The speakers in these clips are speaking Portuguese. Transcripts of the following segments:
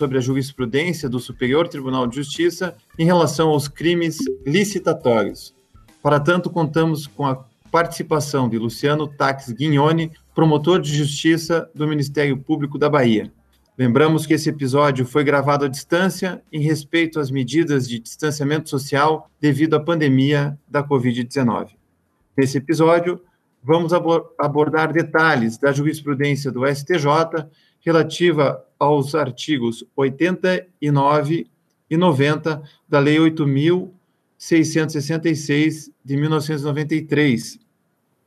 sobre a jurisprudência do Superior Tribunal de Justiça em relação aos crimes licitatórios. Para tanto, contamos com a participação de Luciano Tax Guignoni, promotor de justiça do Ministério Público da Bahia. Lembramos que esse episódio foi gravado à distância em respeito às medidas de distanciamento social devido à pandemia da Covid-19. Nesse episódio, vamos abordar detalhes da jurisprudência do STJ relativa aos artigos 89 e 90 da Lei 8.666 de 1993.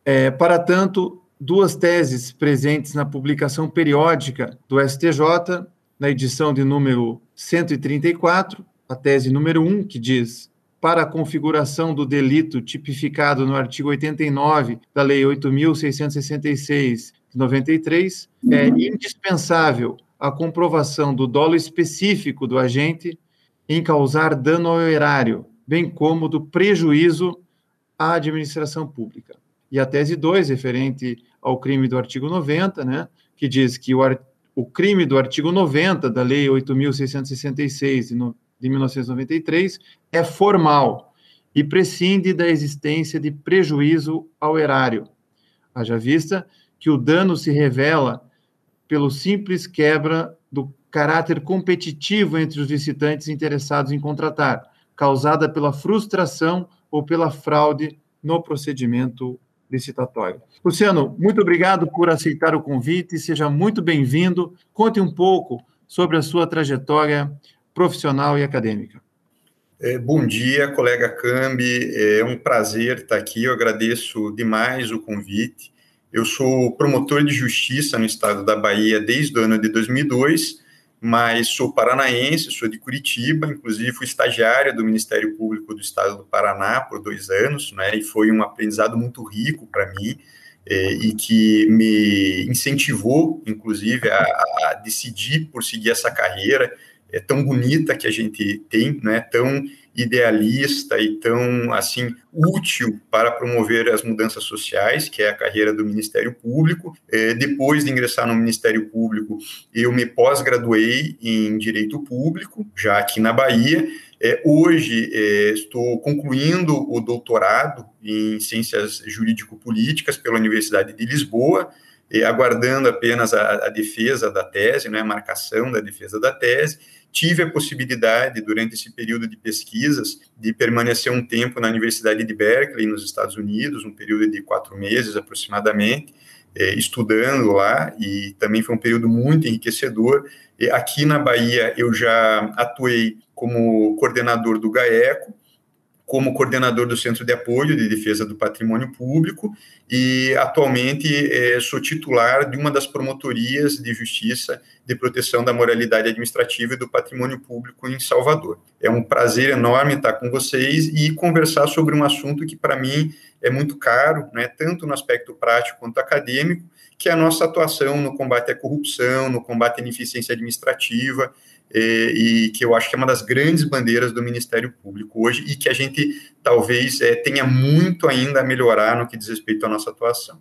É, para tanto, duas teses presentes na publicação periódica do STJ, na edição de número 134, a tese número 1, que diz para a configuração do delito tipificado no artigo 89 da Lei 8.666 de 93, é indispensável a comprovação do dolo específico do agente em causar dano ao erário, bem como do prejuízo à administração pública. E a tese 2, referente ao crime do artigo 90, né, que diz que o, o crime do artigo 90 da Lei 8.666 de 1993 é formal e prescinde da existência de prejuízo ao erário. Haja vista que o dano se revela pelo simples quebra do caráter competitivo entre os licitantes interessados em contratar, causada pela frustração ou pela fraude no procedimento licitatório. Luciano, muito obrigado por aceitar o convite, seja muito bem-vindo. Conte um pouco sobre a sua trajetória profissional e acadêmica. É, bom dia, colega Cambi. É um prazer estar aqui. Eu agradeço demais o convite. Eu sou promotor de justiça no estado da Bahia desde o ano de 2002, mas sou paranaense, sou de Curitiba, inclusive fui estagiário do Ministério Público do Estado do Paraná por dois anos, né, e foi um aprendizado muito rico para mim, é, e que me incentivou, inclusive, a, a decidir por seguir essa carreira, é tão bonita que a gente tem, né, tão idealista e tão assim útil para promover as mudanças sociais, que é a carreira do Ministério Público. É, depois de ingressar no Ministério Público, eu me pós-graduei em Direito Público, já aqui na Bahia. É, hoje é, estou concluindo o doutorado em Ciências Jurídico-Políticas pela Universidade de Lisboa, aguardando apenas a, a defesa da tese, né, a marcação da defesa da tese, tive a possibilidade, durante esse período de pesquisas, de permanecer um tempo na Universidade de Berkeley, nos Estados Unidos, um período de quatro meses aproximadamente, eh, estudando lá, e também foi um período muito enriquecedor. E aqui na Bahia, eu já atuei como coordenador do GAECO, como coordenador do Centro de Apoio de Defesa do Patrimônio Público e atualmente é, sou titular de uma das promotorias de justiça de proteção da moralidade administrativa e do patrimônio público em Salvador. É um prazer enorme estar com vocês e conversar sobre um assunto que para mim é muito caro, né, tanto no aspecto prático quanto acadêmico, que é a nossa atuação no combate à corrupção, no combate à ineficiência administrativa, e, e, que eu acho que é uma das grandes bandeiras do Ministério Público hoje e que a gente talvez é, tenha muito ainda a melhorar no que diz respeito à nossa atuação.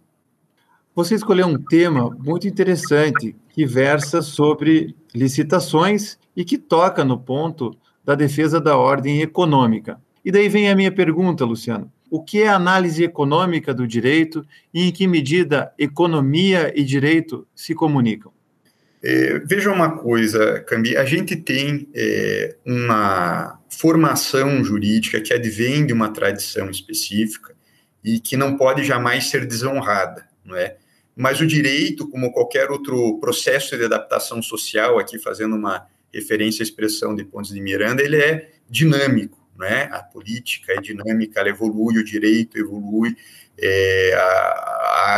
Você escolheu um tema muito interessante que versa sobre licitações e que toca no ponto da defesa da ordem econômica. E daí vem a minha pergunta, Luciano. O que é análise econômica do direito e em que medida economia e direito se comunicam? É, veja uma coisa, Cambi, a gente tem é, uma formação jurídica que advém de uma tradição específica e que não pode jamais ser desonrada, não é? Mas o direito, como qualquer outro processo de adaptação social, aqui fazendo uma referência à expressão de Pontes de Miranda, ele é dinâmico, não é? A política é dinâmica, ela evolui, o direito evolui, é, a,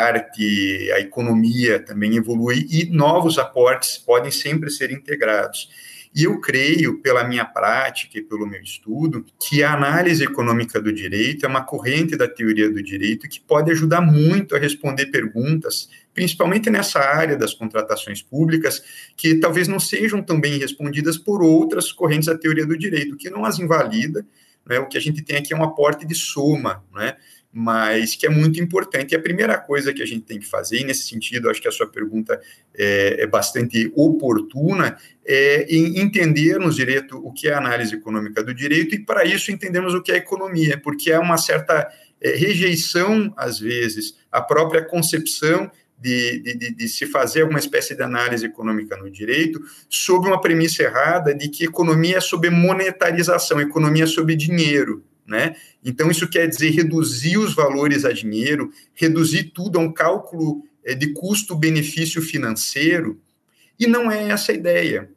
arte, a economia também evolui e novos aportes podem sempre ser integrados. E eu creio, pela minha prática e pelo meu estudo, que a análise econômica do direito é uma corrente da teoria do direito que pode ajudar muito a responder perguntas, principalmente nessa área das contratações públicas, que talvez não sejam tão bem respondidas por outras correntes da teoria do direito, que não as invalida, né? o que a gente tem aqui é um aporte de soma, né? Mas que é muito importante. E a primeira coisa que a gente tem que fazer, e nesse sentido, acho que a sua pergunta é, é bastante oportuna, é entendermos direito o que é a análise econômica do direito, e para isso entendermos o que é economia, porque há uma certa é, rejeição, às vezes, à própria concepção de, de, de, se fazer alguma espécie de análise econômica no direito, sob uma premissa errada de que economia é sobre monetarização, economia é sobre dinheiro. Né? Então, isso quer dizer reduzir os valores a dinheiro, reduzir tudo a um cálculo é, de custo-benefício financeiro, e não é essa a ideia.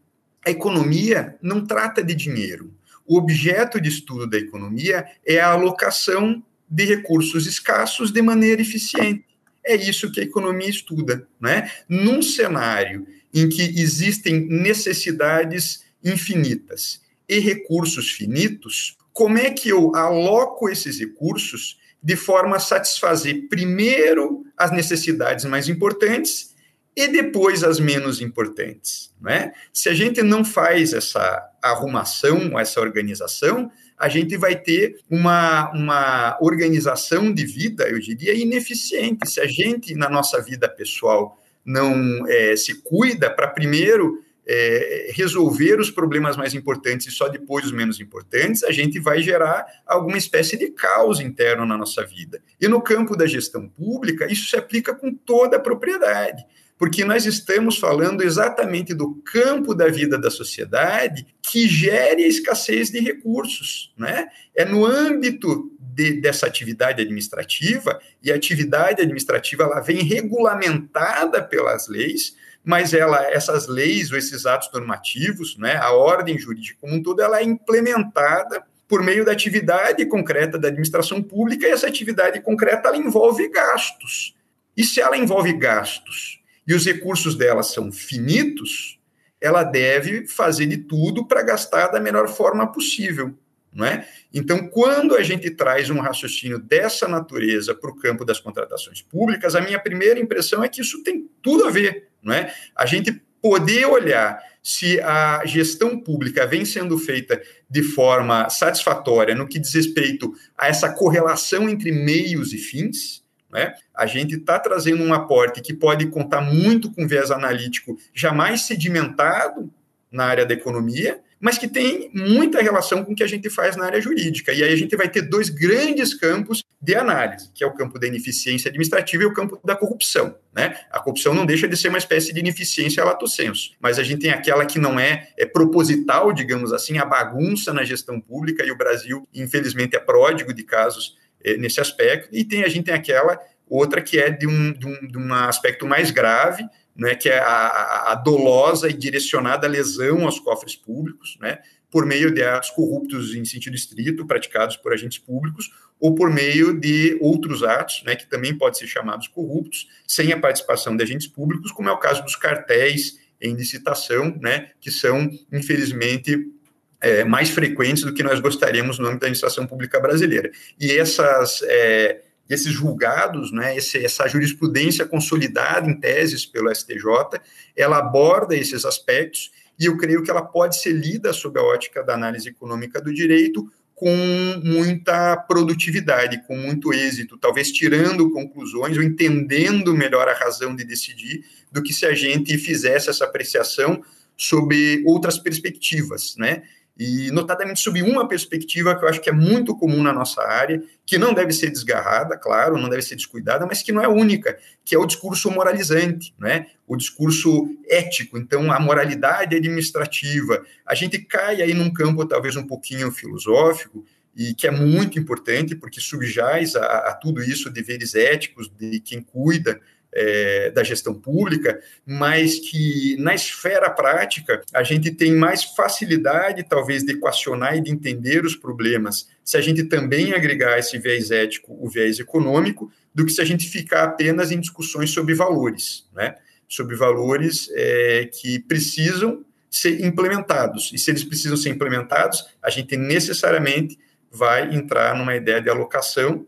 A economia não trata de dinheiro. O objeto de estudo da economia é a alocação de recursos escassos de maneira eficiente. É isso que a economia estuda. Né? Num cenário em que existem necessidades infinitas e recursos finitos, como é que eu aloco esses recursos de forma a satisfazer primeiro as necessidades mais importantes e depois as menos importantes, né? Se a gente não faz essa arrumação, essa organização, a gente vai ter uma, uma organização de vida, eu diria, ineficiente. Se a gente, na nossa vida pessoal, não é, se cuida para primeiro é, resolver os problemas mais importantes e só depois os menos importantes, a gente vai gerar alguma espécie de caos interno na nossa vida. E no campo da gestão pública, isso se aplica com toda a propriedade porque nós estamos falando exatamente do campo da vida da sociedade que gere a escassez de recursos. Né? É no âmbito de, dessa atividade administrativa, e a atividade administrativa ela vem regulamentada pelas leis, mas ela, essas leis ou esses atos normativos, né, a ordem jurídica como um todo, ela é implementada por meio da atividade concreta da administração pública, e essa atividade concreta ela envolve gastos. E se ela envolve gastos e os recursos dela são finitos, ela deve fazer de tudo para gastar da melhor forma possível. Não é? Então, quando a gente traz um raciocínio dessa natureza para o campo das contratações públicas, a minha primeira impressão é que isso tem tudo a ver não é? A gente poder olhar se a gestão pública vem sendo feita de forma satisfatória no que diz respeito a essa correlação entre meios e fins, né? A gente está trazendo um aporte que pode contar muito com viés analítico jamais sedimentado na área da economia, mas que tem muita relação com o que a gente faz na área jurídica. E aí a gente vai ter dois grandes campos de análise, que é o campo da ineficiência administrativa e o campo da corrupção. Né? A corrupção não deixa de ser uma espécie de ineficiência lato senso, mas a gente tem aquela que não é, é proposital, digamos assim, a bagunça na gestão pública, e o Brasil, infelizmente, é pródigo de casos é, nesse aspecto, e tem, a gente tem aquela outra que é de um, de um, de um aspecto mais grave, né, que é a, a, dolosa e direcionada lesão aos cofres públicos, né, por meio de atos corruptos em sentido estrito, praticados por agentes públicos, ou por meio de outros atos, né, que também podem ser chamados corruptos, sem a participação de agentes públicos, como é o caso dos cartéis em licitação, né, que são, infelizmente, é, mais frequentes do que nós gostaríamos no âmbito da administração pública brasileira. E essas é, esses julgados, né, esse, essa jurisprudência consolidada em teses pelo STJ, ela aborda esses aspectos e eu creio que ela pode ser lida sob a ótica da análise econômica do direito com muita produtividade, com muito êxito, talvez tirando conclusões ou entendendo melhor a razão de decidir do que se a gente fizesse essa apreciação sob outras perspectivas, né? E notadamente sob uma perspectiva que eu acho que é muito comum na nossa área, que não deve ser desgarrada, claro, não deve ser descuidada, mas que não é única, que é o discurso moralizante, né? o discurso ético, então a moralidade administrativa. A gente cai aí num campo talvez um pouquinho filosófico, e que é muito importante, porque subjaz a, a tudo isso deveres éticos de quem cuida é, da gestão pública, mas que na esfera prática a gente tem mais facilidade, talvez, de equacionar e de entender os problemas se a gente também agregar esse viés ético, o viés econômico, do que se a gente ficar apenas em discussões sobre valores, né? sobre valores é, que precisam ser implementados. E se eles precisam ser implementados, a gente necessariamente vai entrar numa ideia de alocação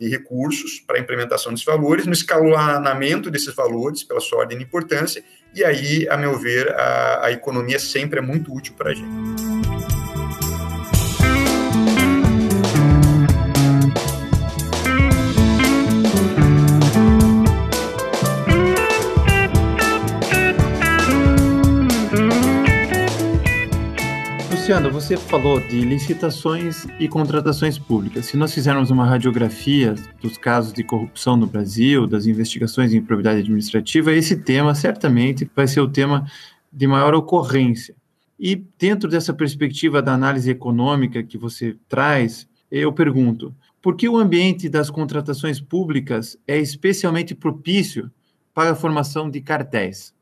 de recursos para a implementação desses valores, no escalonamento desses valores pela sua ordem de importância, e aí, a meu ver, a, a economia sempre é muito útil para a gente. Luciano, você falou de licitações e contratações públicas. Se nós fizermos uma radiografia dos casos de corrupção no Brasil, das investigações em improbidade administrativa, esse tema certamente vai ser o tema de maior ocorrência. E dentro dessa perspectiva da análise econômica que você traz, eu pergunto: por que o ambiente das contratações públicas é especialmente propício para a formação de cartéis?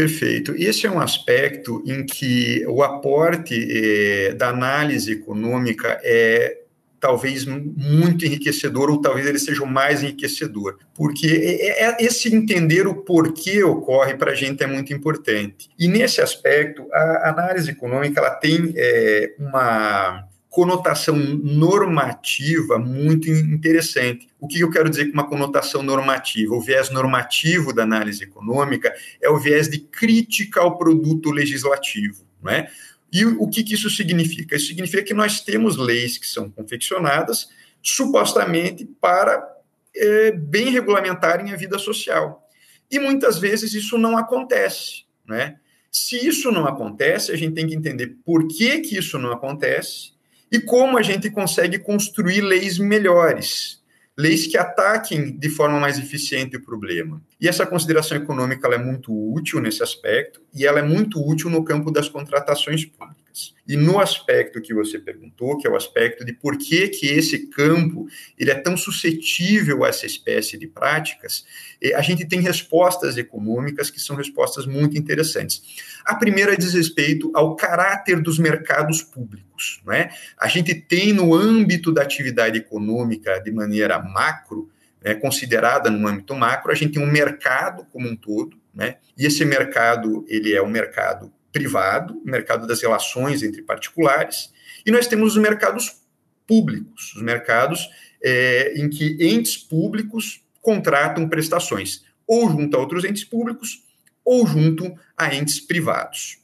Perfeito. Esse é um aspecto em que o aporte eh, da análise econômica é talvez muito enriquecedor, ou talvez ele seja o mais enriquecedor, porque é, é esse entender o porquê ocorre para a gente é muito importante. E nesse aspecto, a análise econômica ela tem é, uma conotação normativa muito interessante. O que eu quero dizer com uma conotação normativa? O viés normativo da análise econômica é o viés de crítica ao produto legislativo, não é? E o que, isso significa? Isso significa que nós temos leis que são confeccionadas supostamente para é, bem regulamentarem a vida social. E muitas vezes isso não acontece, né? Se isso não acontece, a gente tem que entender por que, que isso não acontece e como a gente consegue construir leis melhores, leis que ataquem de forma mais eficiente o problema. E essa consideração econômica é muito útil nesse aspecto, e ela é muito útil no campo das contratações públicas. E no aspecto que você perguntou, que é o aspecto de por que, que esse campo ele é tão suscetível a essa espécie de práticas, eh, a gente tem respostas econômicas que são respostas muito interessantes. A primeira diz respeito ao caráter dos mercados públicos. Não é? A gente tem no âmbito da atividade econômica, de maneira macro, né, considerada no âmbito macro, a gente tem um mercado como um todo, né, e esse mercado ele é um mercado privado, mercado das relações entre particulares, e nós temos os mercados públicos, os mercados é, em que entes públicos contratam prestações, ou junto a outros entes públicos, ou junto a entes privados.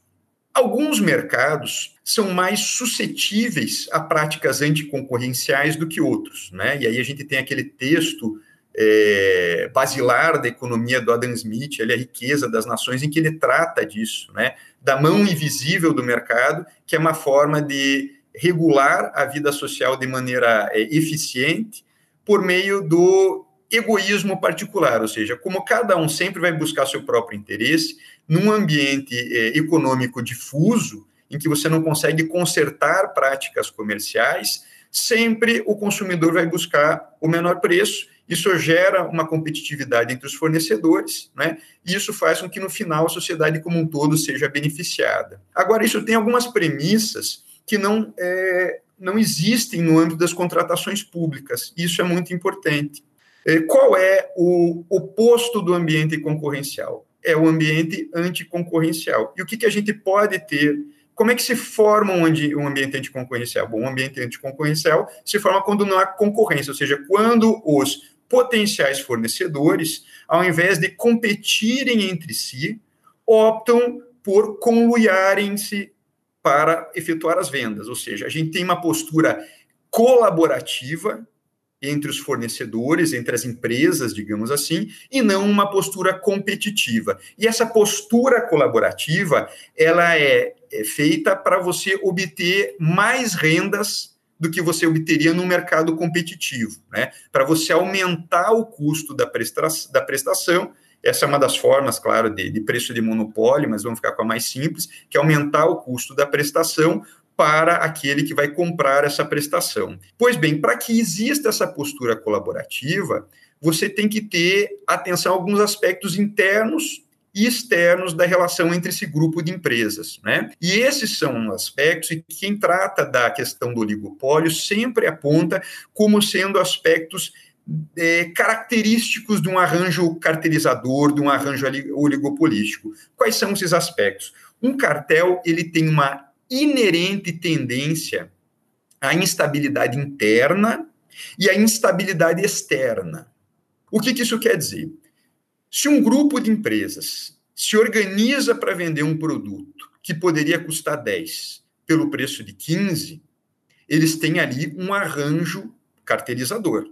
Alguns mercados são mais suscetíveis a práticas anticoncorrenciais do que outros, né? E aí a gente tem aquele texto é, basilar da economia do Adam Smith, ele é a riqueza das nações, em que ele trata disso, né? Da mão invisível do mercado, que é uma forma de regular a vida social de maneira é, eficiente por meio do egoísmo particular, ou seja, como cada um sempre vai buscar seu próprio interesse, num ambiente é, econômico difuso, em que você não consegue consertar práticas comerciais, sempre o consumidor vai buscar o menor preço. Isso gera uma competitividade entre os fornecedores, né? E isso faz com que no final a sociedade como um todo seja beneficiada. Agora, isso tem algumas premissas que não, é, não existem no âmbito das contratações públicas. Isso é muito importante. É, qual é o oposto do ambiente concorrencial? É o ambiente anticoncorrencial. E o que, que a gente pode ter? Como é que se forma um, ambiente anticoncorrencial? Bom, um ambiente anticoncorrencial se forma quando não há concorrência, ou seja, quando os potenciais fornecedores, ao invés de competirem entre si, optam por conluiarem-se para efetuar as vendas. Ou seja, a gente tem uma postura colaborativa entre os fornecedores, entre as empresas, digamos assim, e não uma postura competitiva. E essa postura colaborativa, ela é, é feita para você obter mais rendas do que você obteria no mercado competitivo, né? Para você aumentar o custo da, presta da prestação, essa é uma das formas, claro, de, de preço de monopólio, mas vamos ficar com a mais simples, que é aumentar o custo da prestação para aquele que vai comprar essa prestação. Pois bem, para que exista essa postura colaborativa, você tem que ter atenção a alguns aspectos internos e externos da relação entre esse grupo de empresas. Né? E esses são aspectos e quem trata da questão do oligopólio sempre aponta como sendo aspectos é, característicos de um arranjo cartelizador, de um arranjo oligopolístico. Quais são esses aspectos? Um cartel ele tem uma inerente tendência à instabilidade interna e à instabilidade externa. O que, que isso quer dizer? Se um grupo de empresas se organiza para vender um produto que poderia custar 10 pelo preço de 15, eles têm ali um arranjo carteirizador.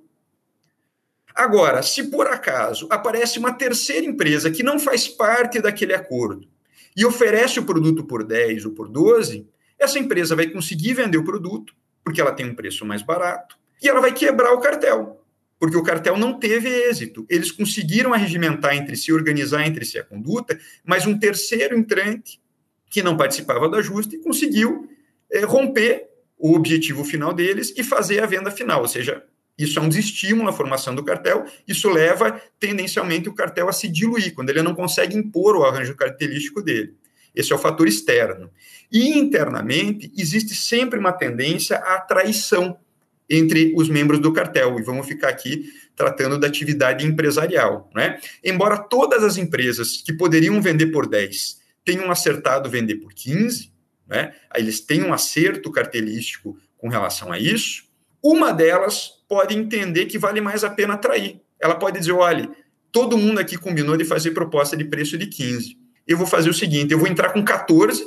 Agora, se por acaso aparece uma terceira empresa que não faz parte daquele acordo e oferece o produto por 10 ou por 12, essa empresa vai conseguir vender o produto, porque ela tem um preço mais barato, e ela vai quebrar o cartel, porque o cartel não teve êxito. Eles conseguiram arregimentar entre si, organizar entre si a conduta, mas um terceiro entrante, que não participava do ajuste, conseguiu é, romper o objetivo final deles e fazer a venda final, ou seja, isso é um desestímulo à formação do cartel, isso leva tendencialmente o cartel a se diluir, quando ele não consegue impor o arranjo cartelístico dele. Esse é o fator externo. E internamente, existe sempre uma tendência à traição entre os membros do cartel, e vamos ficar aqui tratando da atividade empresarial. Né? Embora todas as empresas que poderiam vender por 10 tenham acertado vender por 15, né? eles têm um acerto cartelístico com relação a isso, uma delas pode entender que vale mais a pena atrair. Ela pode dizer: olha, todo mundo aqui combinou de fazer proposta de preço de 15. Eu vou fazer o seguinte: eu vou entrar com 14,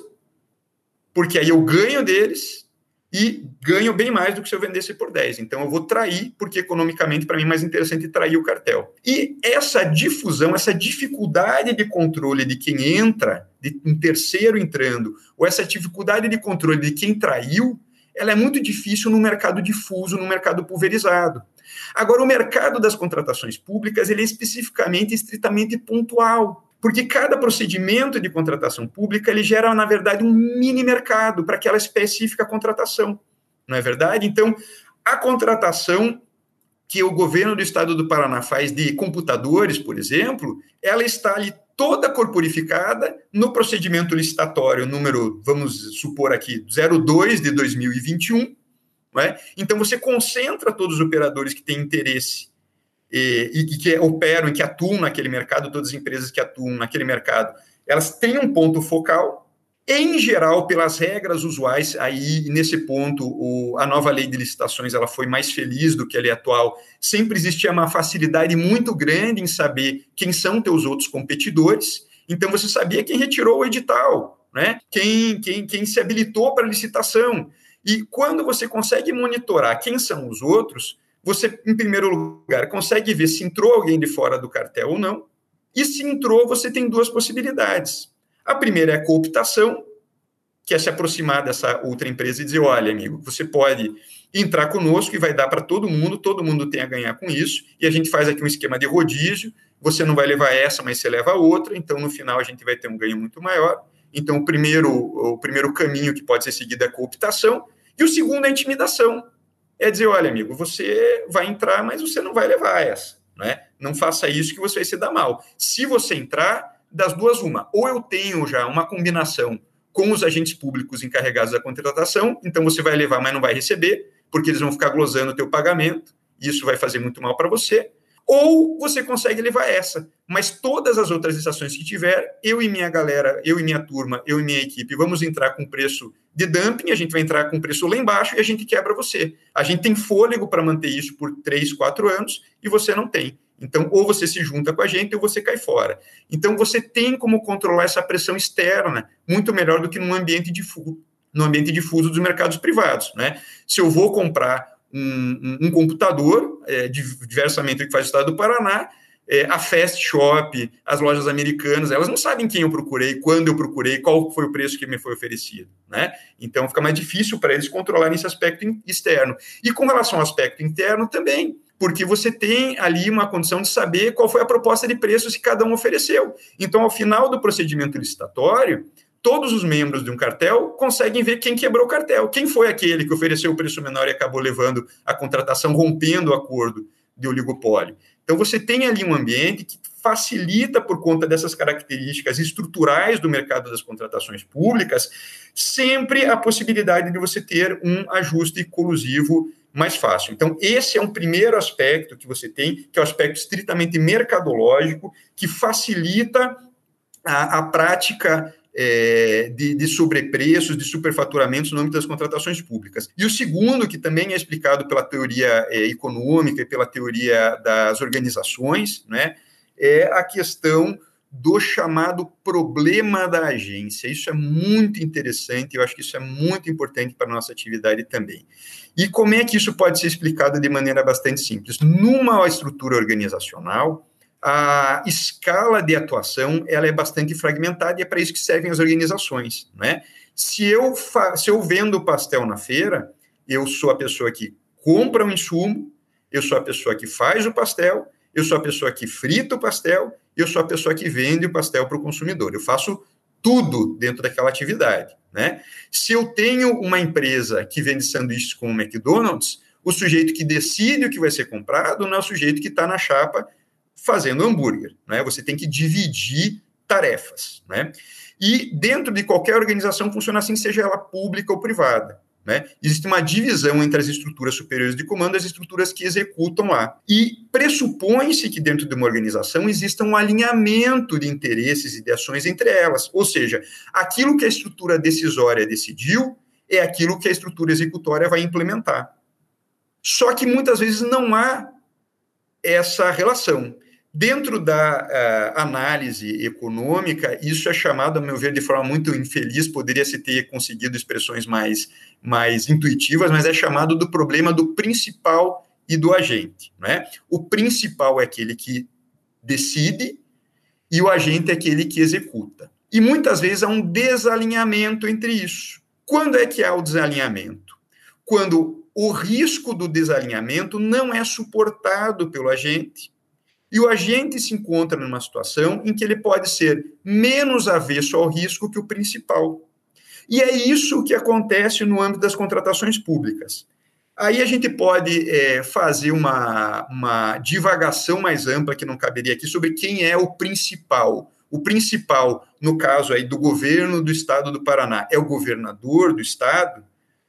porque aí eu ganho deles e ganho bem mais do que se eu vendesse por 10. Então eu vou trair, porque economicamente para mim é mais interessante trair o cartel. E essa difusão, essa dificuldade de controle de quem entra, de um terceiro entrando, ou essa dificuldade de controle de quem traiu, ela é muito difícil no mercado difuso, no mercado pulverizado. Agora, o mercado das contratações públicas ele é especificamente estritamente pontual, porque cada procedimento de contratação pública ele gera, na verdade, um mini mercado para aquela específica contratação, não é verdade? Então, a contratação que o governo do estado do Paraná faz de computadores, por exemplo, ela está ali toda corporificada no procedimento licitatório número, vamos supor aqui, 02 de 2021. Não é? Então, você concentra todos os operadores que têm interesse e, e que operam e que atuam naquele mercado, todas as empresas que atuam naquele mercado, elas têm um ponto focal em geral, pelas regras usuais, aí nesse ponto o, a nova lei de licitações ela foi mais feliz do que a lei atual. Sempre existia uma facilidade muito grande em saber quem são teus outros competidores. Então você sabia quem retirou o edital, né? Quem quem, quem se habilitou para licitação. E quando você consegue monitorar quem são os outros, você, em primeiro lugar, consegue ver se entrou alguém de fora do cartel ou não. E se entrou, você tem duas possibilidades a primeira é a cooptação, que é se aproximar dessa outra empresa e dizer: olha, amigo, você pode entrar conosco e vai dar para todo mundo, todo mundo tem a ganhar com isso, e a gente faz aqui um esquema de rodízio. Você não vai levar essa, mas você leva a outra, então no final a gente vai ter um ganho muito maior. Então, o primeiro, o primeiro caminho que pode ser seguido é a cooptação, e o segundo é a intimidação. É dizer, olha, amigo, você vai entrar, mas você não vai levar essa. Né? Não faça isso que você vai se dar mal. Se você entrar, das duas, uma. Ou eu tenho já uma combinação com os agentes públicos encarregados da contratação, então você vai levar, mas não vai receber, porque eles vão ficar glosando o teu pagamento, e isso vai fazer muito mal para você. Ou você consegue levar essa, mas todas as outras estações que tiver, eu e minha galera, eu e minha turma, eu e minha equipe, vamos entrar com preço de dumping, a gente vai entrar com preço lá embaixo e a gente quebra você. A gente tem fôlego para manter isso por três, quatro anos e você não tem. Então, ou você se junta com a gente ou você cai fora. Então, você tem como controlar essa pressão externa muito melhor do que num ambiente difuso, no ambiente difuso dos mercados privados. Né? Se eu vou comprar um, um, um computador, é, diversamente que faz o Estado do Paraná, é, a Fast Shop, as lojas americanas, elas não sabem quem eu procurei, quando eu procurei, qual foi o preço que me foi oferecido, né? Então fica mais difícil para eles controlarem esse aspecto externo. E com relação ao aspecto interno também, porque você tem ali uma condição de saber qual foi a proposta de preços que cada um ofereceu. Então, ao final do procedimento licitatório, todos os membros de um cartel conseguem ver quem quebrou o cartel, quem foi aquele que ofereceu o preço menor e acabou levando a contratação, rompendo o acordo de oligopólio. Então, você tem ali um ambiente que facilita, por conta dessas características estruturais do mercado das contratações públicas, sempre a possibilidade de você ter um ajuste colusivo mais fácil. Então, esse é um primeiro aspecto que você tem, que é o aspecto estritamente mercadológico, que facilita a, a prática é, de, de, sobrepreços, de superfaturamentos no âmbito das contratações públicas. E o segundo, que também é explicado pela teoria é, econômica e pela teoria das organizações, né, é a questão do chamado problema da agência. Isso é muito interessante, eu acho que isso é muito importante para a nossa atividade também. E como é que isso pode ser explicado de maneira bastante simples? Numa estrutura organizacional, a escala de atuação ela é bastante fragmentada e é para isso que servem as organizações, né? Se eu, se eu vendo pastel na feira, eu sou a pessoa que compra o um insumo, eu sou a pessoa que faz o pastel, eu sou a pessoa que frita o pastel, eu sou a pessoa que vende o pastel para o consumidor. Eu faço tudo dentro daquela atividade, né? Se eu tenho uma empresa que vende sanduíches como o McDonald's, o sujeito que decide o que vai ser comprado não é o sujeito que está na chapa fazendo hambúrguer, né? Você tem que dividir tarefas, né? E dentro de qualquer organização funciona assim, seja ela pública ou privada. Né? Existe uma divisão entre as estruturas superiores de comando e as estruturas que executam lá. E pressupõe-se que dentro de uma organização exista um alinhamento de interesses e de ações entre elas. Ou seja, aquilo que a estrutura decisória decidiu é aquilo que a estrutura executória vai implementar. Só que muitas vezes não há essa relação. Dentro da uh, análise econômica, isso é chamado, a meu ver, de forma muito infeliz, poderia se ter conseguido expressões mais, mais intuitivas, mas é chamado do problema do principal e do agente. Né? O principal é aquele que decide e o agente é aquele que executa. E muitas vezes há um desalinhamento entre isso. Quando é que há o desalinhamento? Quando o risco do desalinhamento não é suportado pelo agente e o agente se encontra numa situação em que ele pode ser menos avesso ao risco que o principal. E é isso que acontece no âmbito das contratações públicas. Aí a gente pode é, fazer uma, uma divagação mais ampla, que não caberia aqui, sobre quem é o principal. O principal, no caso aí do governo do estado do Paraná, é o governador do estado.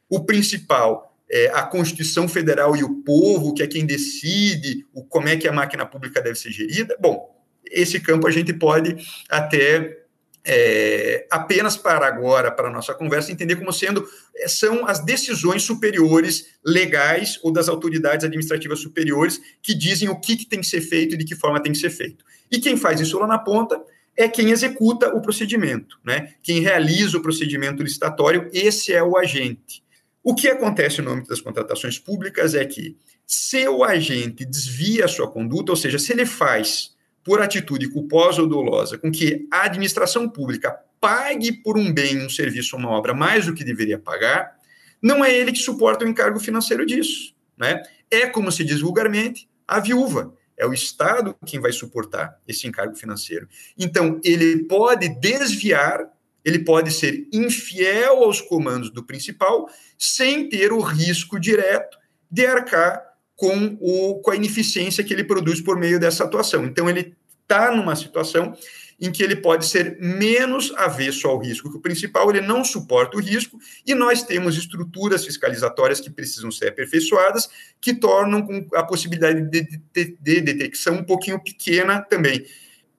O principal é, a Constituição Federal e o povo, que é quem decide o, como é que a máquina pública deve ser gerida. Bom, esse campo a gente pode até é, apenas para agora, para a nossa conversa, entender como sendo é, são as decisões superiores legais ou das autoridades administrativas superiores que dizem o que, que tem que ser feito e de que forma tem que ser feito. E quem faz isso lá na ponta é quem executa o procedimento, né? Quem realiza o procedimento licitatório, esse é o agente. O que acontece no âmbito das contratações públicas é que, se o agente desvia a sua conduta, ou seja, se ele faz por atitude culposa ou dolosa com que a administração pública pague por um bem, um serviço, uma obra mais do que deveria pagar, não é ele que suporta o encargo financeiro disso. Né? É, como se diz vulgarmente, a viúva. É o Estado quem vai suportar esse encargo financeiro. Então, ele pode desviar ele pode ser infiel aos comandos do principal sem ter o risco direto de arcar com, o, com a ineficiência que ele produz por meio dessa atuação. Então, ele está numa situação em que ele pode ser menos avesso ao risco que o principal, ele não suporta o risco, e nós temos estruturas fiscalizatórias que precisam ser aperfeiçoadas, que tornam a possibilidade de, de, de detecção um pouquinho pequena também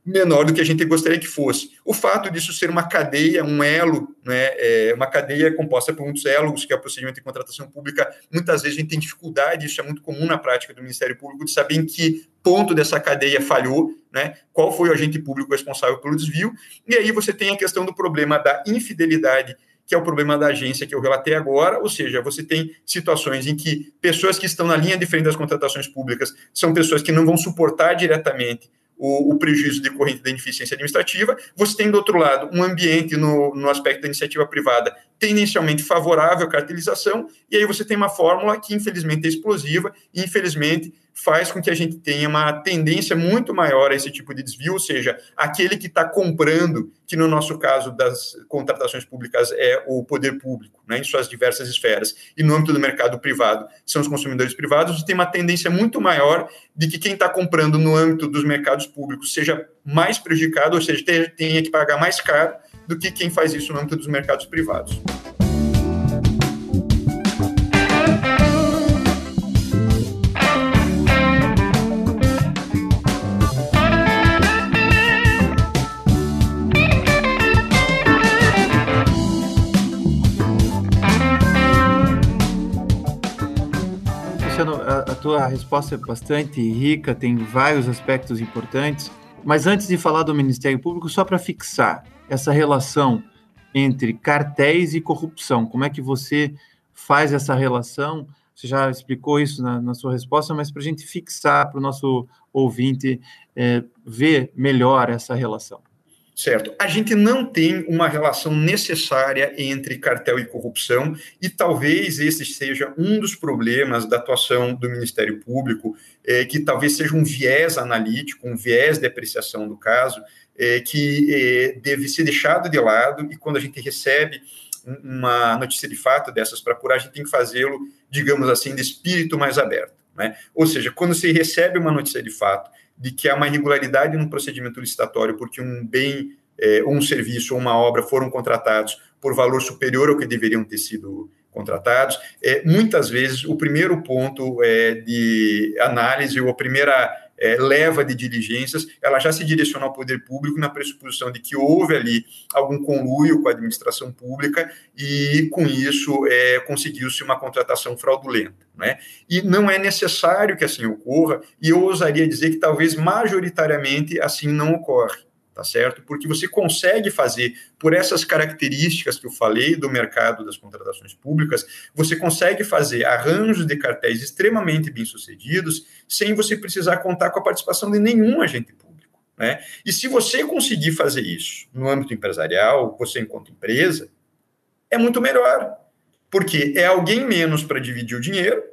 menor do que a gente gostaria que fosse. O fato disso ser uma cadeia, um elo, né, é? Uma cadeia composta por muitos elos, que é o procedimento de contratação pública, muitas vezes a gente tem dificuldade, isso é muito comum na prática do Ministério Público, de saber em que ponto dessa cadeia falhou, né, qual foi o agente público responsável pelo desvio, e aí você tem a questão do problema da infidelidade que é o problema da agência que eu relatei agora, ou seja, você tem situações em que pessoas que estão na linha de frente das contratações públicas são pessoas que não vão suportar diretamente o, o, prejuízo decorrente da ineficiência administrativa. Você tem, do outro lado, um ambiente no, no aspecto da iniciativa privada tendencialmente favorável à cartelização, e aí você tem uma fórmula que, infelizmente, é explosiva e, infelizmente, faz com que a gente tenha uma tendência muito maior a esse tipo de desvio, ou seja, aquele que está comprando, que no nosso caso das contratações públicas é o poder público, né, em suas diversas esferas, e no âmbito do mercado privado são os consumidores privados, tem uma tendência muito maior de que quem está comprando no âmbito dos mercados públicos seja mais prejudicado, ou seja, tenha que pagar mais caro do que quem faz isso no âmbito dos mercados privados. Tua resposta é bastante rica, tem vários aspectos importantes. Mas antes de falar do Ministério Público, só para fixar essa relação entre cartéis e corrupção, como é que você faz essa relação? Você já explicou isso na, na sua resposta, mas para a gente fixar, para o nosso ouvinte é, ver melhor essa relação. Certo. A gente não tem uma relação necessária entre cartel e corrupção, e talvez esse seja um dos problemas da atuação do Ministério Público, é, que talvez seja um viés analítico, um viés de apreciação do caso, é, que é, deve ser deixado de lado, e quando a gente recebe uma notícia de fato dessas para apurar, a gente tem que fazê-lo, digamos assim, de espírito mais aberto. Né? Ou seja, quando se recebe uma notícia de fato de que há uma irregularidade no procedimento licitatório porque um bem, é, um serviço ou uma obra foram contratados por valor superior ao que deveriam ter sido contratados. É, muitas vezes, o primeiro ponto é, de análise ou a primeira é, leva de diligências, ela já se direciona ao poder público na pressuposição de que houve ali algum conluio com a administração pública e, com isso, é, conseguiu-se uma contratação fraudulenta. Né? E não é necessário que assim ocorra, e eu ousaria dizer que talvez majoritariamente assim não ocorre tá certo? Porque você consegue fazer, por essas características que eu falei do mercado das contratações públicas, você consegue fazer arranjos de cartéis extremamente bem-sucedidos sem você precisar contar com a participação de nenhum agente público, né? E se você conseguir fazer isso no âmbito empresarial, você enquanto empresa, é muito melhor, porque é alguém menos para dividir o dinheiro,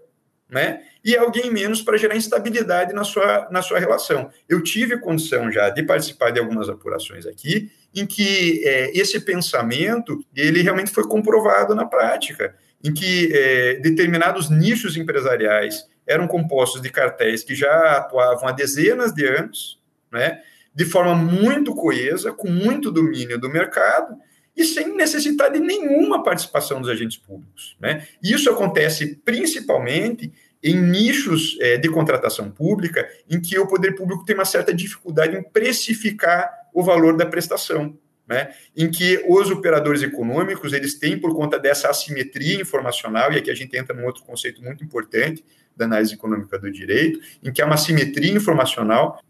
né? E alguém menos para gerar instabilidade na sua, na sua relação. Eu tive condição já de participar de algumas apurações aqui, em que é, esse pensamento ele realmente foi comprovado na prática, em que é, determinados nichos empresariais eram compostos de cartéis que já atuavam há dezenas de anos, né? De forma muito coesa, com muito domínio do mercado, e sem necessitar de nenhuma participação dos agentes públicos. Né? Isso acontece principalmente em nichos é, de contratação pública em que o poder público tem uma certa dificuldade em precificar o valor da prestação. Né, em que os operadores econômicos eles têm por conta dessa assimetria informacional e aqui a gente entra num outro conceito muito importante da análise econômica do direito, em que há uma assimetria informacional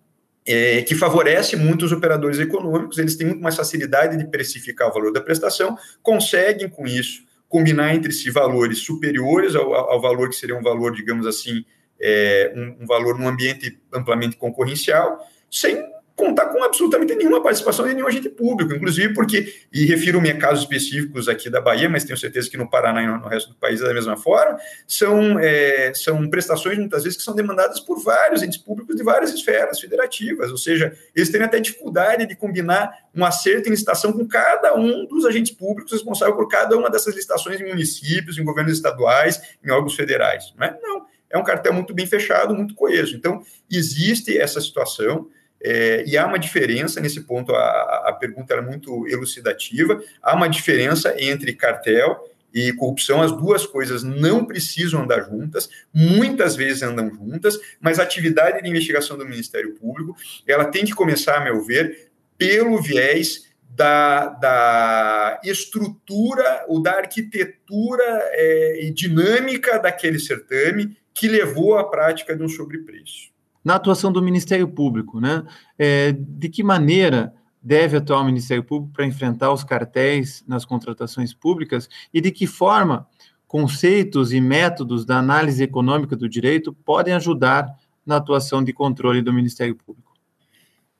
é, que favorece muito os operadores econômicos, eles têm muito mais facilidade de precificar o valor da prestação, conseguem com isso combinar entre si valores superiores ao, ao valor que seria um valor, digamos assim, é, um, um valor num ambiente amplamente concorrencial, sem contar com absolutamente nenhuma participação de nenhum agente público, inclusive porque, e refiro-me a casos específicos aqui da Bahia, mas tenho certeza que no Paraná e no resto do país é da mesma forma, são, é, são prestações muitas vezes que são demandadas por vários entes públicos de várias esferas federativas, ou seja, eles têm até dificuldade de combinar um acerto em licitação com cada um dos agentes públicos responsável por cada uma dessas licitações em municípios, em governos estaduais, em órgãos federais. Não é? Não, é um cartel muito bem fechado, muito coeso. Então, existe essa situação, é, e há uma diferença nesse ponto, a, a pergunta era muito elucidativa. Há uma diferença entre cartel e corrupção, as duas coisas não precisam andar juntas, muitas vezes andam juntas, mas a atividade de investigação do Ministério Público, ela tem que começar, a meu ver, pelo viés da, da estrutura ou da arquitetura é, e dinâmica daquele certame que levou à prática de um sobrepreço na atuação do Ministério Público, né? É, de que maneira deve atuar o Ministério Público para enfrentar os cartéis nas contratações públicas e de que forma conceitos e métodos da análise econômica do direito podem ajudar na atuação de controle do Ministério Público?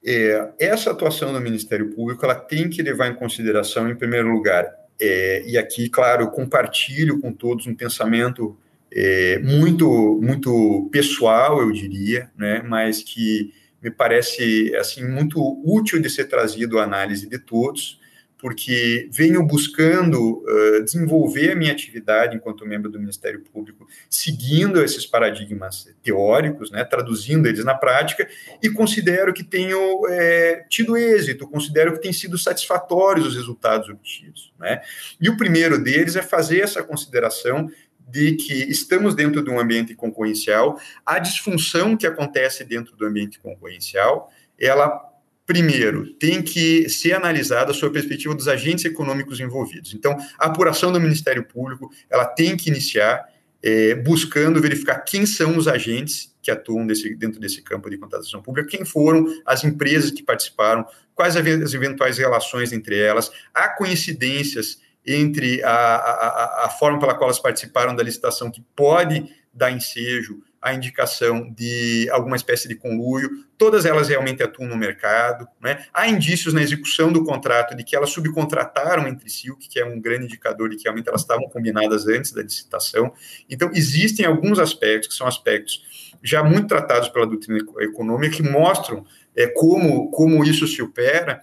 É, essa atuação do Ministério Público ela tem que levar em consideração, em primeiro lugar, é, e aqui, claro, eu compartilho com todos um pensamento é, muito muito pessoal, eu diria, né, mas que me parece assim muito útil de ser trazido à análise de todos, porque venho buscando uh, desenvolver a minha atividade enquanto membro do Ministério Público, seguindo esses paradigmas teóricos, né, traduzindo eles na prática, e considero que tenho é, tido êxito, considero que têm sido satisfatórios os resultados obtidos. Né? E o primeiro deles é fazer essa consideração de que estamos dentro de um ambiente concorrencial, a disfunção que acontece dentro do ambiente concorrencial, ela primeiro, tem que ser analisada sob a perspectiva dos agentes econômicos envolvidos. Então, a apuração do Ministério Público, ela tem que iniciar é, buscando verificar quem são os agentes que atuam desse, dentro desse campo de contratação pública, quem foram as empresas que participaram, quais as eventuais relações entre elas, há coincidências entre a, a, a forma pela qual elas participaram da licitação que pode dar ensejo a indicação de alguma espécie de conluio, todas elas realmente atuam no mercado. Né? Há indícios na execução do contrato de que elas subcontrataram entre si, o que é um grande indicador de que realmente elas estavam combinadas antes da licitação. Então, existem alguns aspectos, que são aspectos já muito tratados pela doutrina econômica, que mostram é, como, como isso se opera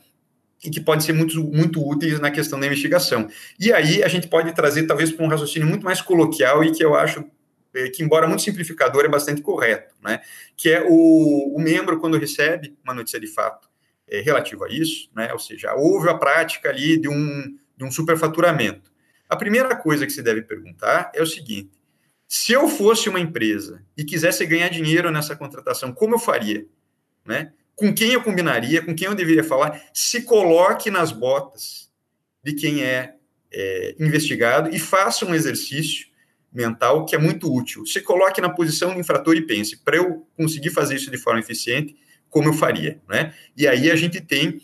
e que podem ser muito, muito úteis na questão da investigação. E aí a gente pode trazer, talvez, para um raciocínio muito mais coloquial e que eu acho é, que, embora muito simplificador, é bastante correto, né? que é o, o membro, quando recebe uma notícia de fato é, relativa a isso, né? ou seja, houve a prática ali de um, de um superfaturamento. A primeira coisa que se deve perguntar é o seguinte, se eu fosse uma empresa e quisesse ganhar dinheiro nessa contratação, como eu faria? Né? Com quem eu combinaria, com quem eu deveria falar? Se coloque nas botas de quem é, é investigado e faça um exercício mental que é muito útil. Se coloque na posição do infrator e pense, para eu conseguir fazer isso de forma eficiente, como eu faria, né? E aí a gente tem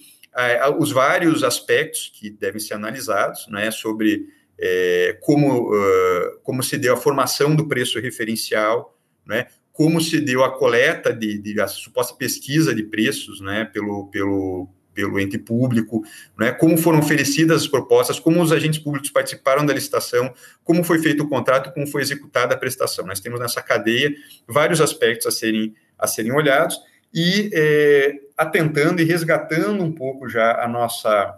os vários aspectos que devem ser analisados, né, sobre é, como, uh, como se deu a formação do preço referencial, né, como se deu a coleta de, de a suposta pesquisa de preços, né, pelo, pelo, pelo ente público, né, como foram oferecidas as propostas, como os agentes públicos participaram da licitação, como foi feito o contrato, como foi executada a prestação. Nós temos nessa cadeia vários aspectos a serem, a serem olhados e é, atentando e resgatando um pouco já a nossa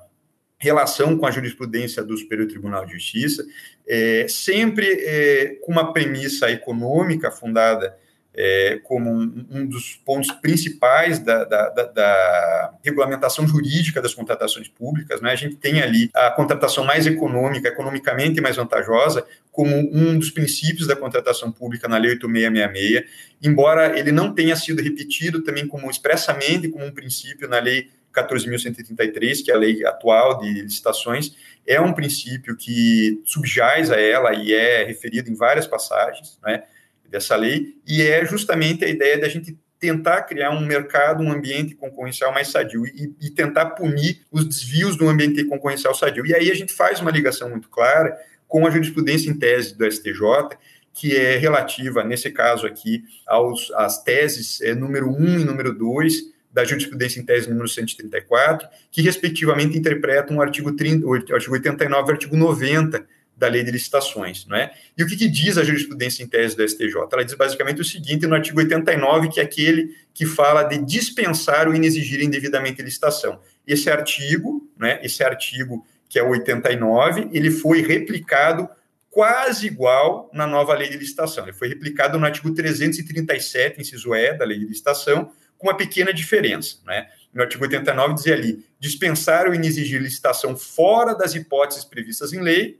relação com a jurisprudência do Superior Tribunal de Justiça, é, sempre é, com uma premissa econômica fundada é, como um, um, dos pontos principais da, da, da, da, regulamentação jurídica das contratações públicas. Né? A gente tem ali a contratação mais econômica, economicamente mais vantajosa, como um dos princípios da contratação pública na Lei 8666, embora ele não tenha sido repetido também como expressamente como um princípio na Lei 14.133, que é a lei atual de licitações, é um princípio que subjaz a ela e é referido em várias passagens, né? Dessa lei, e é justamente a ideia da gente tentar criar um mercado, um ambiente concorrencial mais sadio e, e, tentar punir os desvios do ambiente concorrencial sadio. E aí a gente faz uma ligação muito clara com a jurisprudência em tese do STJ, que é relativa, nesse caso aqui, aos, às teses é, número 1 e número 2 da jurisprudência em tese número 134, que respectivamente interpretam o artigo, 30, o artigo 89 e o artigo 90 da lei de licitações. Não é? E o que, que, diz a jurisprudência em tese do STJ? Ela diz basicamente o seguinte no artigo 89, que é aquele que fala de dispensar o inexigir indevidamente licitação. Esse artigo, né, esse artigo que é o 89, ele foi replicado quase igual na nova lei de licitação. Ele foi replicado no artigo 337, inciso E, da lei de licitação, com uma pequena diferença. Né? No artigo 89 dizia ali, dispensar o inexigir licitação fora das hipóteses previstas em lei,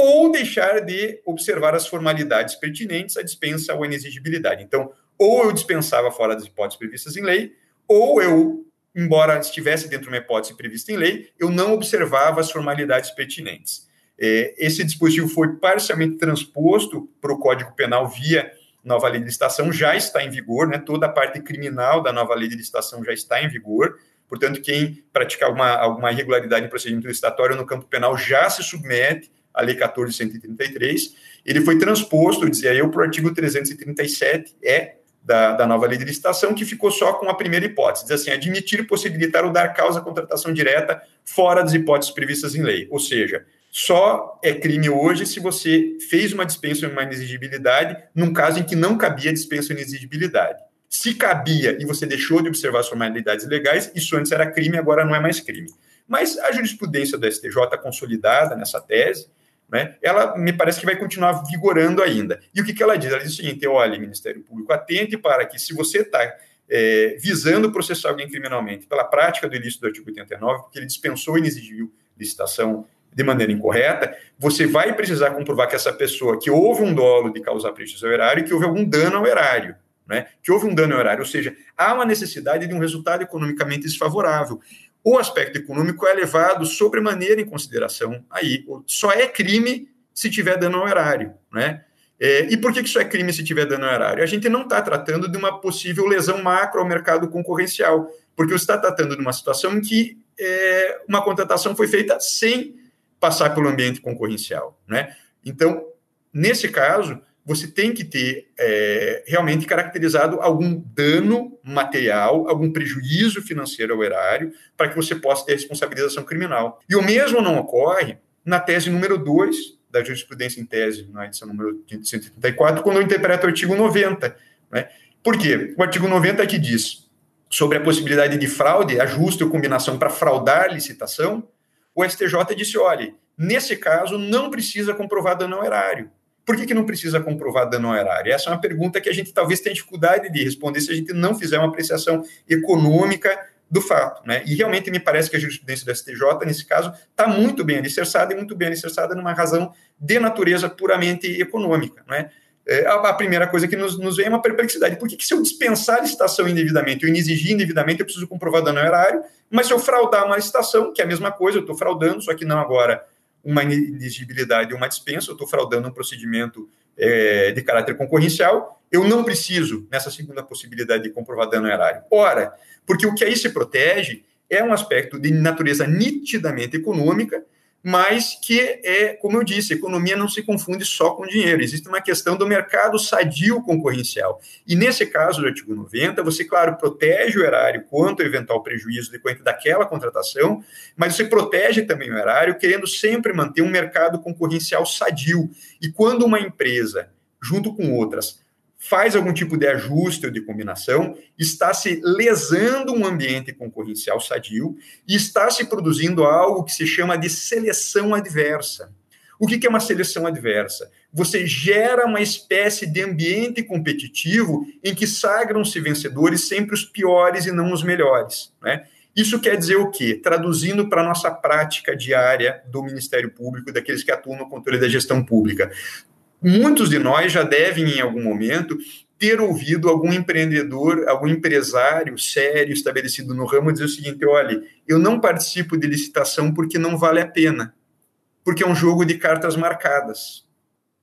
ou deixar de observar as formalidades pertinentes à dispensa ou inexigibilidade. Então, ou eu dispensava fora das hipóteses previstas em lei, ou eu, embora estivesse dentro de uma hipótese prevista em lei, eu não observava as formalidades pertinentes. É, esse dispositivo foi parcialmente transposto para o Código Penal via nova lei de licitação, já está em vigor, né? toda a parte criminal da nova lei de licitação já está em vigor, portanto, quem praticar alguma, alguma irregularidade em procedimento licitatório no campo penal já se submete a Lei 14.133, ele foi transposto, dizia eu, para o artigo 337, é da, da nova lei de licitação, que ficou só com a primeira hipótese, diz assim, admitir, possibilitar ou dar causa à contratação direta fora das hipóteses previstas em lei, ou seja, só é crime hoje se você fez uma dispensa ou uma inexigibilidade num caso em que não cabia dispensa ou inexigibilidade. Se cabia e você deixou de observar as formalidades legais, isso antes era crime, agora não é mais crime. Mas a jurisprudência do STJ consolidada nessa tese, né, ela me parece que vai continuar vigorando ainda. E o que, que ela diz? Ela diz o seguinte: olha, Ministério Público, atente para que, se você está é, visando processar alguém criminalmente pela prática do ilícito do artigo 89, porque ele dispensou e exigiu licitação de maneira incorreta, você vai precisar comprovar que essa pessoa, que houve um dolo de causar prejuízo ao erário, que houve algum dano ao erário, né? que houve um dano ao erário, ou seja, há uma necessidade de um resultado economicamente desfavorável o aspecto econômico é levado sobremaneira em consideração aí. Só é crime se tiver dano ao erário, né? É, e por que isso é crime se tiver dano horário? A gente não está tratando de uma possível lesão macro ao mercado concorrencial, porque você está tratando de uma situação em que é, uma contratação foi feita sem passar pelo ambiente concorrencial. Né? Então, nesse caso, você tem que ter é, realmente caracterizado algum dano material, algum prejuízo financeiro ao erário, para que você possa ter responsabilização criminal. E o mesmo não ocorre na tese número 2 da jurisprudência em tese, na edição número 134, quando eu interpreto o artigo 90. Né? Por quê? O artigo 90 é que diz sobre a possibilidade de fraude, ajuste ou combinação para fraudar licitação, o STJ disse, olha, nesse caso não precisa comprovar dano ao erário. Por que, que não precisa comprovar dano ao erário? Essa é uma pergunta que a gente talvez tenha dificuldade de responder se a gente não fizer uma apreciação econômica do fato. Né? E realmente me parece que a jurisprudência do STJ, nesse caso, está muito bem alicerçada e muito bem alicerçada numa razão de natureza puramente econômica. Né? É, a primeira coisa que nos, nos vem é uma perplexidade. Por que, que se eu dispensar a licitação indevidamente, eu exigir indevidamente, eu preciso comprovar dano ao erário, mas se eu fraudar uma licitação, que é a mesma coisa, eu estou fraudando, só que não agora uma inexigibilidade ou uma dispensa, eu estou fraudando um procedimento é, de caráter concorrencial, eu não preciso, nessa segunda possibilidade, de comprovar dano erário. Ora, porque o que aí se protege é um aspecto de natureza nitidamente econômica, mas que é, como eu disse, economia não se confunde só com dinheiro, existe uma questão do mercado sadio concorrencial. E nesse caso do artigo 90, você, claro, protege o erário quanto ao eventual prejuízo decorrente daquela contratação, mas você protege também o erário querendo sempre manter um mercado concorrencial sadio. E quando uma empresa, junto com outras, faz algum tipo de ajuste ou de combinação, está se lesando um ambiente concorrencial sadio e está se produzindo algo que se chama de seleção adversa. O que é uma seleção adversa? Você gera uma espécie de ambiente competitivo em que sagram-se vencedores sempre os piores e não os melhores. Né? Isso quer dizer o quê? Traduzindo para a nossa prática diária do Ministério Público, daqueles que atuam no controle da gestão pública muitos de nós já devem, em algum momento, ter ouvido algum empreendedor, algum empresário sério estabelecido no ramo dizer o seguinte: olha, eu não participo de licitação porque não vale a pena, porque é um jogo de cartas marcadas.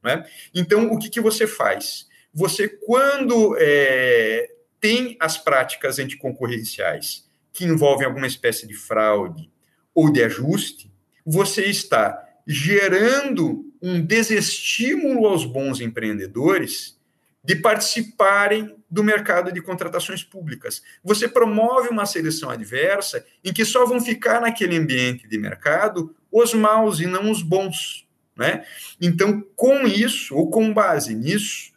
Né? Então, o que, que você faz? Você, quando é, tem as práticas anticoncorrenciais que envolvem alguma espécie de fraude ou de ajuste, você está gerando um desestímulo aos bons empreendedores de participarem do mercado de contratações públicas. Você promove uma seleção adversa em que só vão ficar naquele ambiente de mercado os maus e não os bons. Né? Então, com isso, ou com base nisso,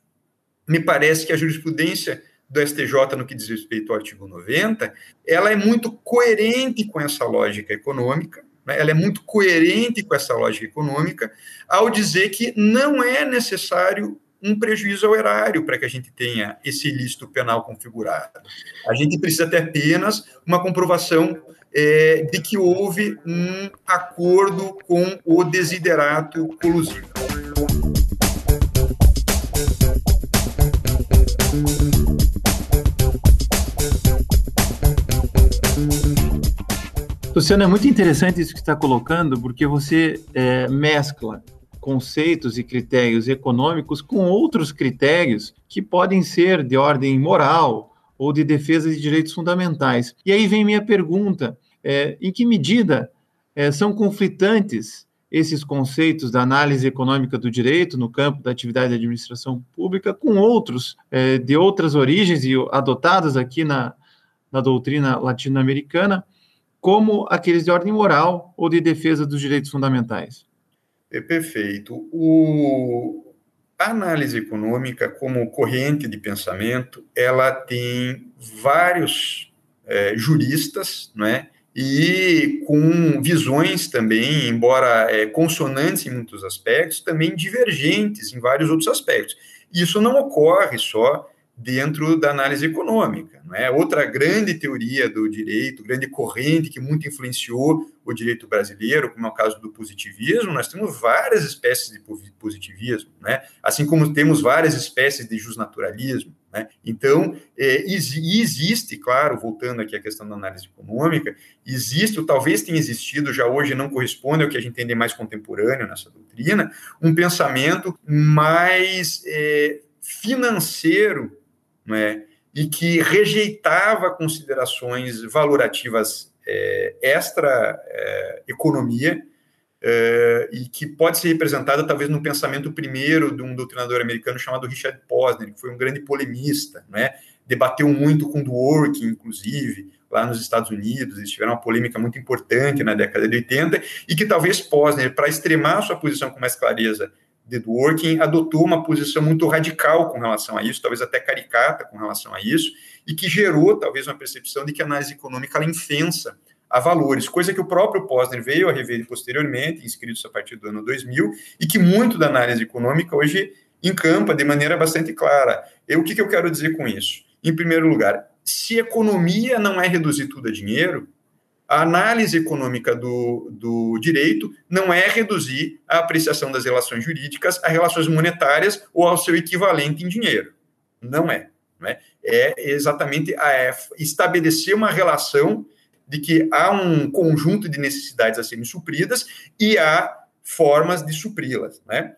me parece que a jurisprudência do STJ no que diz respeito ao artigo 90, ela é muito coerente com essa lógica econômica? Ela é muito coerente com essa lógica econômica ao dizer que não é necessário um prejuízo ao erário para que a gente tenha esse ilícito penal configurado. A gente precisa ter apenas uma comprovação é, de que houve um acordo com o desiderato colusivo. Luciano, é muito interessante isso que está colocando, porque você é, mescla conceitos e critérios econômicos com outros critérios que podem ser de ordem moral ou de defesa de direitos fundamentais. E aí vem minha pergunta: é, em que medida é, são conflitantes esses conceitos da análise econômica do direito no campo da atividade de administração pública com outros é, de outras origens e adotados aqui na, na doutrina latino-americana? Como aqueles de ordem moral ou de defesa dos direitos fundamentais. É perfeito. O, a análise econômica, como corrente de pensamento, ela tem vários é, juristas, não é? E com visões também, embora é, consonantes em muitos aspectos, também divergentes em vários outros aspectos. Isso não ocorre só dentro da análise econômica. Não é? Outra grande teoria do direito, grande corrente que muito influenciou o direito brasileiro, como é o caso do positivismo, nós temos várias espécies de positivismo, né? assim como temos várias espécies de justnaturalismo. Né? Então, é, existe, claro, voltando aqui à questão da análise econômica, existe, ou talvez tenha existido, já hoje não corresponde ao que a gente entende mais contemporâneo nessa doutrina, um pensamento mais é, financeiro, né? e que rejeitava considerações valorativas é, extra-economia, é, e que pode ser representada talvez no pensamento primeiro de um doutrinador americano chamado Richard Posner, que foi um grande polemista, né? debateu muito com Dworkin, inclusive, lá nos Estados Unidos, eles tiveram uma polêmica muito importante na década de 80, e que talvez Posner, para extremar sua posição com mais clareza de Dworkin, adotou uma posição muito radical com relação a isso, talvez até caricata com relação a isso, e que gerou talvez uma percepção de que a análise econômica ela infensa a valores, coisa que o próprio Posner veio a rever posteriormente, inscritos a partir do ano 2000, e que muito da análise econômica hoje encampa de maneira bastante clara. E o que, que eu quero dizer com isso? Em primeiro lugar, se economia não é reduzir tudo a dinheiro, a análise econômica do, do direito não é reduzir a apreciação das relações jurídicas a relações monetárias ou ao seu equivalente em dinheiro. Não é. Não é? é exatamente a, é estabelecer uma relação de que há um conjunto de necessidades a serem supridas e há formas de supri-las, né?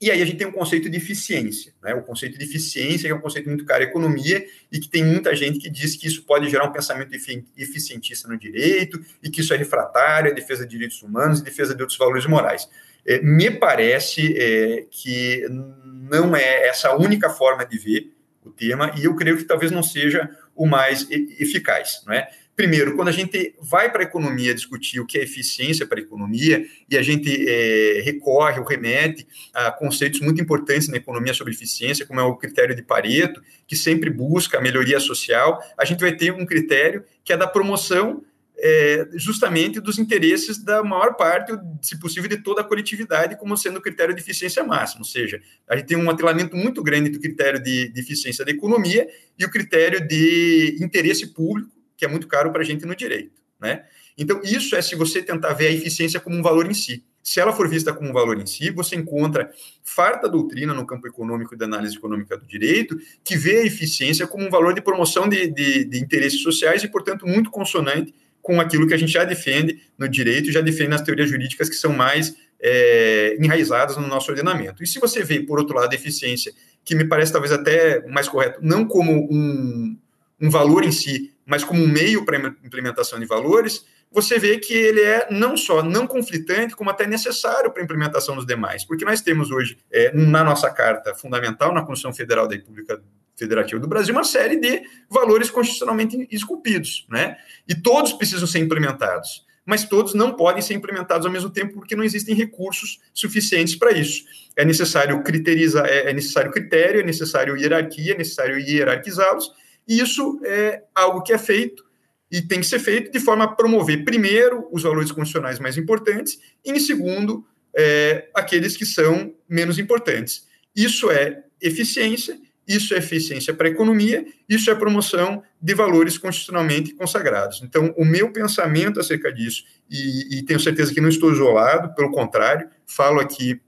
E aí a gente tem um conceito de eficiência, né? O conceito de eficiência que é um conceito muito caro em economia e que tem muita gente que diz que isso pode gerar um pensamento eficientista no direito e que isso é refratário à defesa de direitos humanos e defesa de outros valores morais. É, me parece é, que não é essa a única forma de ver o tema e eu creio que talvez não seja o mais eficaz, não é? Primeiro, quando a gente vai para a economia discutir o que é eficiência para a economia, e a gente é, recorre ou remete a conceitos muito importantes na economia sobre eficiência, como é o critério de Pareto, que sempre busca a melhoria social, a gente vai ter um critério que é da promoção é, justamente dos interesses da maior parte, se possível, de toda a coletividade, como sendo o critério de eficiência máxima. Ou seja, a gente tem um atrelamento muito grande do critério de, de eficiência da economia e o critério de interesse público que é muito caro para a gente no direito, né? Então, isso é se você tentar ver a eficiência como um valor em si. Se ela for vista como um valor em si, você encontra farta doutrina no campo econômico e da análise econômica do direito que vê a eficiência como um valor de promoção de, de, de interesses sociais e, portanto, muito consonante com aquilo que a gente já defende no direito e já defende nas teorias jurídicas que são mais é, enraizadas no nosso ordenamento. E se você vê, por outro lado, a eficiência, que me parece talvez até mais correto, não como um, um valor em si, mas como um meio para implementação de valores, você vê que ele é não só não conflitante, como até necessário para a implementação dos demais. Porque nós temos hoje, é, na nossa Carta Fundamental, na Constituição Federal da República Federativa do Brasil, uma série de valores constitucionalmente esculpidos, né? E todos precisam ser implementados. Mas todos não podem ser implementados ao mesmo tempo porque não existem recursos suficientes para isso. É necessário criterizar, é, é necessário critério, é necessário hierarquia, é necessário hierarquizá-los, e isso é algo que é feito e tem que ser feito de forma a promover, primeiro, os valores constitucionais mais importantes, e, em segundo, é, aqueles que são menos importantes. Isso é eficiência, isso é eficiência para a economia, isso é promoção de valores constitucionalmente consagrados. Então, o meu pensamento acerca disso, e, e tenho certeza que não estou isolado, pelo contrário, falo aqui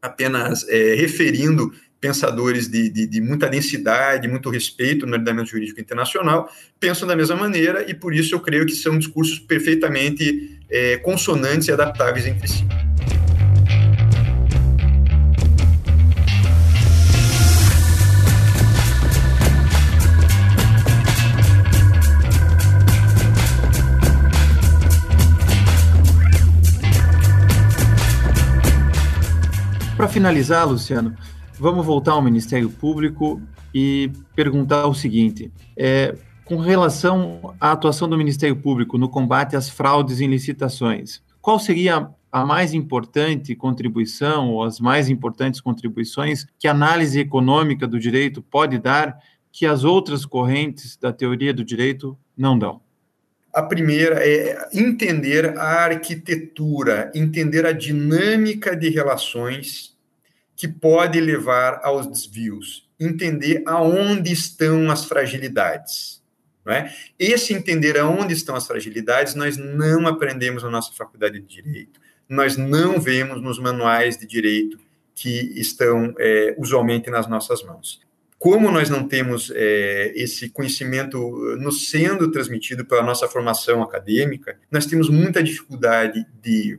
apenas é, referindo pensadores de, de, de, muita densidade, muito respeito no ordenamento jurídico internacional, pensam da mesma maneira e por isso eu creio que são discursos perfeitamente é, consonantes e adaptáveis entre si. Para finalizar, Luciano, Vamos voltar ao Ministério Público e perguntar o seguinte: é, com relação à atuação do Ministério Público no combate às fraudes em licitações, qual seria a mais importante contribuição ou as mais importantes contribuições que a análise econômica do direito pode dar que as outras correntes da teoria do direito não dão? A primeira é entender a arquitetura, entender a dinâmica de relações que pode levar aos desvios, entender aonde estão as fragilidades. Não é? Esse entender aonde estão as fragilidades, nós não aprendemos na nossa faculdade de direito, nós não vemos nos manuais de direito que estão é, usualmente nas nossas mãos. como nós não temos é, esse conhecimento nos sendo transmitido pela nossa formação acadêmica, nós temos muita dificuldade de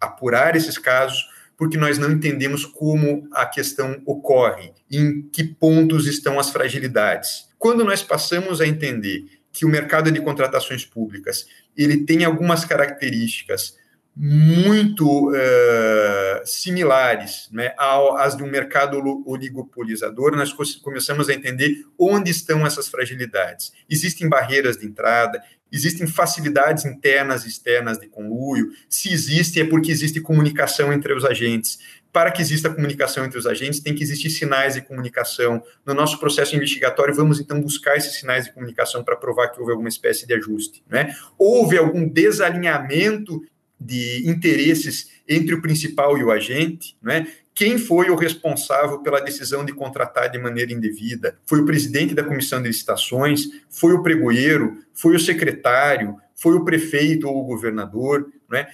apurar esses casos, porque nós não entendemos como a questão ocorre, em que pontos estão as fragilidades. Quando nós passamos a entender que o mercado de contratações públicas ele tem algumas características muito uh, similares né, às de um mercado oligopolizador, nós começamos a entender onde estão essas fragilidades. Existem barreiras de entrada, existem facilidades internas e externas de conluio. Se existe, é porque existe comunicação entre os agentes. Para que exista comunicação entre os agentes, tem que existir sinais de comunicação. No nosso processo investigatório, vamos então buscar esses sinais de comunicação para provar que houve alguma espécie de ajuste. Né? Houve algum desalinhamento de interesses entre o principal e o agente, né? Quem foi o responsável pela decisão de contratar de maneira indevida? Foi o presidente da comissão de licitações? Foi o pregoeiro? Foi o secretário? Foi o prefeito ou o governador? Né?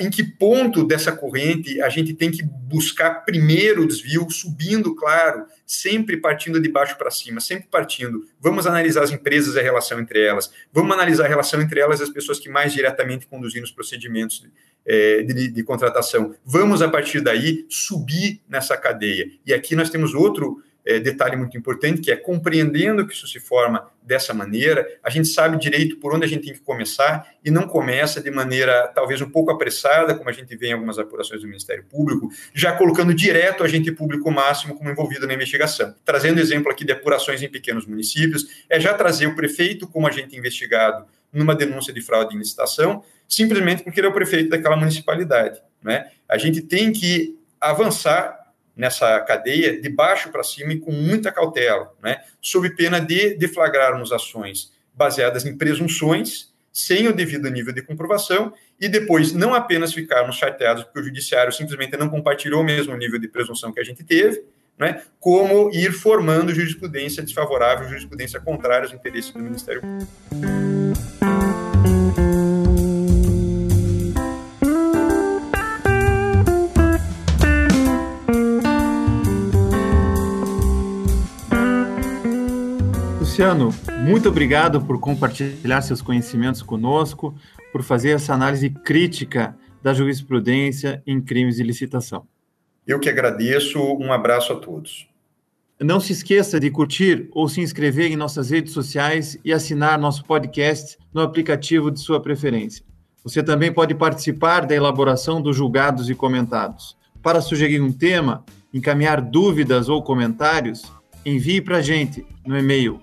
Em que ponto dessa corrente a gente tem que buscar primeiro o desvio, subindo, claro, sempre partindo de baixo para cima, sempre partindo. Vamos analisar as empresas e a relação entre elas, vamos analisar a relação entre elas e as pessoas que mais diretamente conduziram os procedimentos é, de, de contratação. Vamos, a partir daí, subir nessa cadeia. E aqui nós temos outro é, detalhe muito importante, que é compreendendo que isso se forma dessa maneira, a gente sabe direito por onde a gente tem que começar e não começa de maneira talvez um pouco apressada, como a gente vê em algumas apurações do Ministério Público, já colocando direto o agente público máximo como envolvido na investigação. Trazendo exemplo aqui de apurações em pequenos municípios, é já trazer o prefeito como agente investigado numa denúncia de fraude em licitação, simplesmente porque ele é o prefeito daquela municipalidade. Né? A gente tem que avançar nessa cadeia de baixo para cima e com muita cautela, né? sob pena de deflagrarmos ações baseadas em presunções, sem o devido nível de comprovação, e depois não apenas ficarmos chateados porque o judiciário simplesmente não compartilhou o mesmo nível de presunção que a gente teve, né? como ir formando jurisprudência desfavorável, jurisprudência contrária aos interesses do Ministério Público. Luciano, muito obrigado por compartilhar seus conhecimentos conosco, por fazer essa análise crítica da jurisprudência em crimes de licitação. Eu que agradeço, um abraço a todos. Não se esqueça de curtir ou se inscrever em nossas redes sociais e assinar nosso podcast no aplicativo de sua preferência. Você também pode participar da elaboração dos julgados e comentados. Para sugerir um tema, encaminhar dúvidas ou comentários, envie para a gente no e-mail